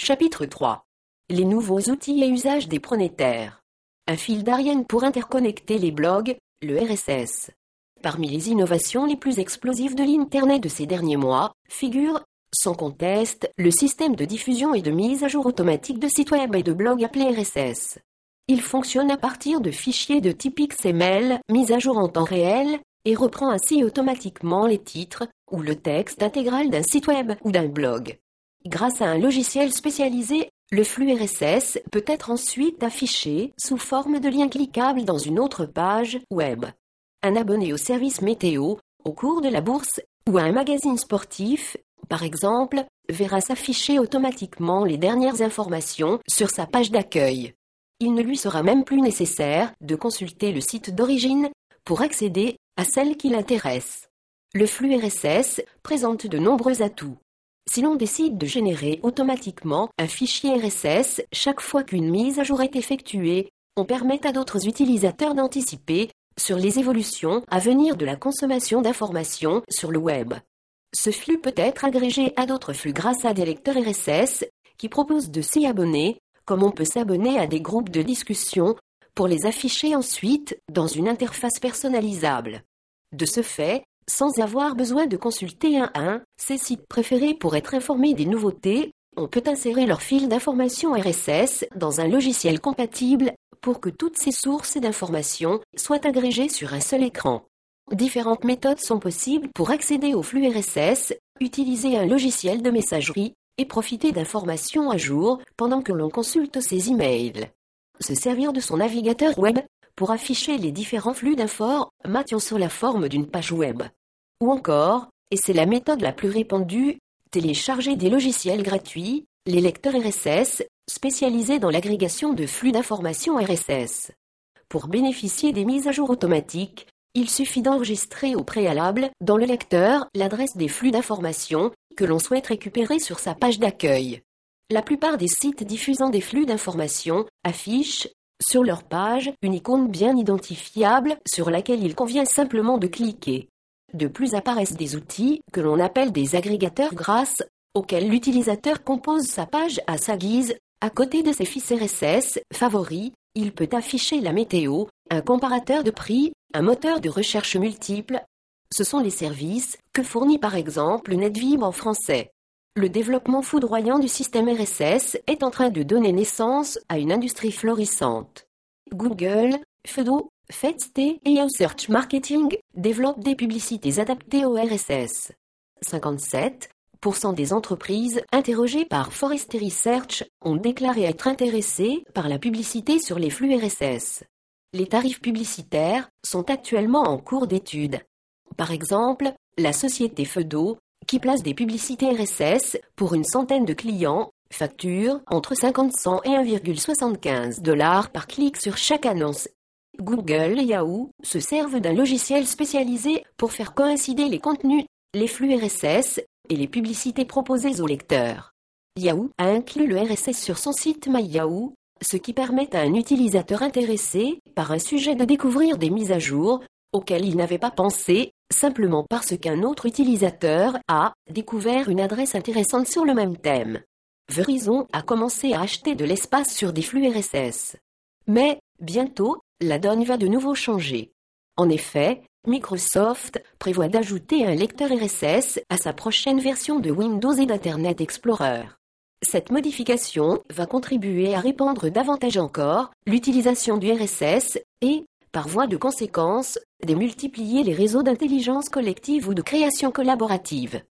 Chapitre 3. Les nouveaux outils et usages des pronétaires. Un fil d'Ariane pour interconnecter les blogs, le RSS. Parmi les innovations les plus explosives de l'Internet de ces derniers mois, figure, sans conteste, le système de diffusion et de mise à jour automatique de sites web et de blogs appelé RSS. Il fonctionne à partir de fichiers de type XML, mis à jour en temps réel, et reprend ainsi automatiquement les titres, ou le texte intégral d'un site web ou d'un blog. Grâce à un logiciel spécialisé, le flux RSS peut être ensuite affiché sous forme de lien cliquable dans une autre page web. Un abonné au service météo, au cours de la bourse, ou à un magazine sportif, par exemple, verra s'afficher automatiquement les dernières informations sur sa page d'accueil. Il ne lui sera même plus nécessaire de consulter le site d'origine pour accéder à celle qui l'intéresse. Le flux RSS présente de nombreux atouts. Si l'on décide de générer automatiquement un fichier RSS chaque fois qu'une mise à jour est effectuée, on permet à d'autres utilisateurs d'anticiper sur les évolutions à venir de la consommation d'informations sur le web. Ce flux peut être agrégé à d'autres flux grâce à des lecteurs RSS qui proposent de s'y abonner, comme on peut s'abonner à des groupes de discussion pour les afficher ensuite dans une interface personnalisable. De ce fait, sans avoir besoin de consulter un à un ses sites préférés pour être informé des nouveautés, on peut insérer leur fil d'information RSS dans un logiciel compatible pour que toutes ces sources d'informations soient agrégées sur un seul écran. Différentes méthodes sont possibles pour accéder au flux RSS, utiliser un logiciel de messagerie et profiter d'informations à jour pendant que l'on consulte ses emails. Se servir de son navigateur web pour afficher les différents flux d'informations sur la forme d'une page web. Ou encore, et c'est la méthode la plus répandue, télécharger des logiciels gratuits, les lecteurs RSS, spécialisés dans l'agrégation de flux d'informations RSS. Pour bénéficier des mises à jour automatiques, il suffit d'enregistrer au préalable, dans le lecteur, l'adresse des flux d'informations que l'on souhaite récupérer sur sa page d'accueil. La plupart des sites diffusant des flux d'informations affichent, sur leur page, une icône bien identifiable sur laquelle il convient simplement de cliquer. De plus apparaissent des outils que l'on appelle des agrégateurs grâce auxquels l'utilisateur compose sa page à sa guise. À côté de ses fils RSS favoris, il peut afficher la météo, un comparateur de prix, un moteur de recherche multiple. Ce sont les services que fournit par exemple NetVib en français. Le développement foudroyant du système RSS est en train de donner naissance à une industrie florissante. Google, Fedo, FedSt et Search Marketing développent des publicités adaptées au RSS. 57% des entreprises interrogées par Forrester Research ont déclaré être intéressées par la publicité sur les flux RSS. Les tarifs publicitaires sont actuellement en cours d'étude. Par exemple, la société Fedo, qui place des publicités RSS pour une centaine de clients, facture entre 50 cents et 1,75 dollars par clic sur chaque annonce Google et Yahoo se servent d'un logiciel spécialisé pour faire coïncider les contenus, les flux RSS et les publicités proposées aux lecteurs. Yahoo a inclus le RSS sur son site MyYahoo, ce qui permet à un utilisateur intéressé par un sujet de découvrir des mises à jour auxquelles il n'avait pas pensé, simplement parce qu'un autre utilisateur a découvert une adresse intéressante sur le même thème. Verizon a commencé à acheter de l'espace sur des flux RSS. Mais, bientôt, la donne va de nouveau changer. En effet, Microsoft prévoit d'ajouter un lecteur RSS à sa prochaine version de Windows et d'Internet Explorer. Cette modification va contribuer à répandre davantage encore l'utilisation du RSS et, par voie de conséquence, démultiplier les réseaux d'intelligence collective ou de création collaborative.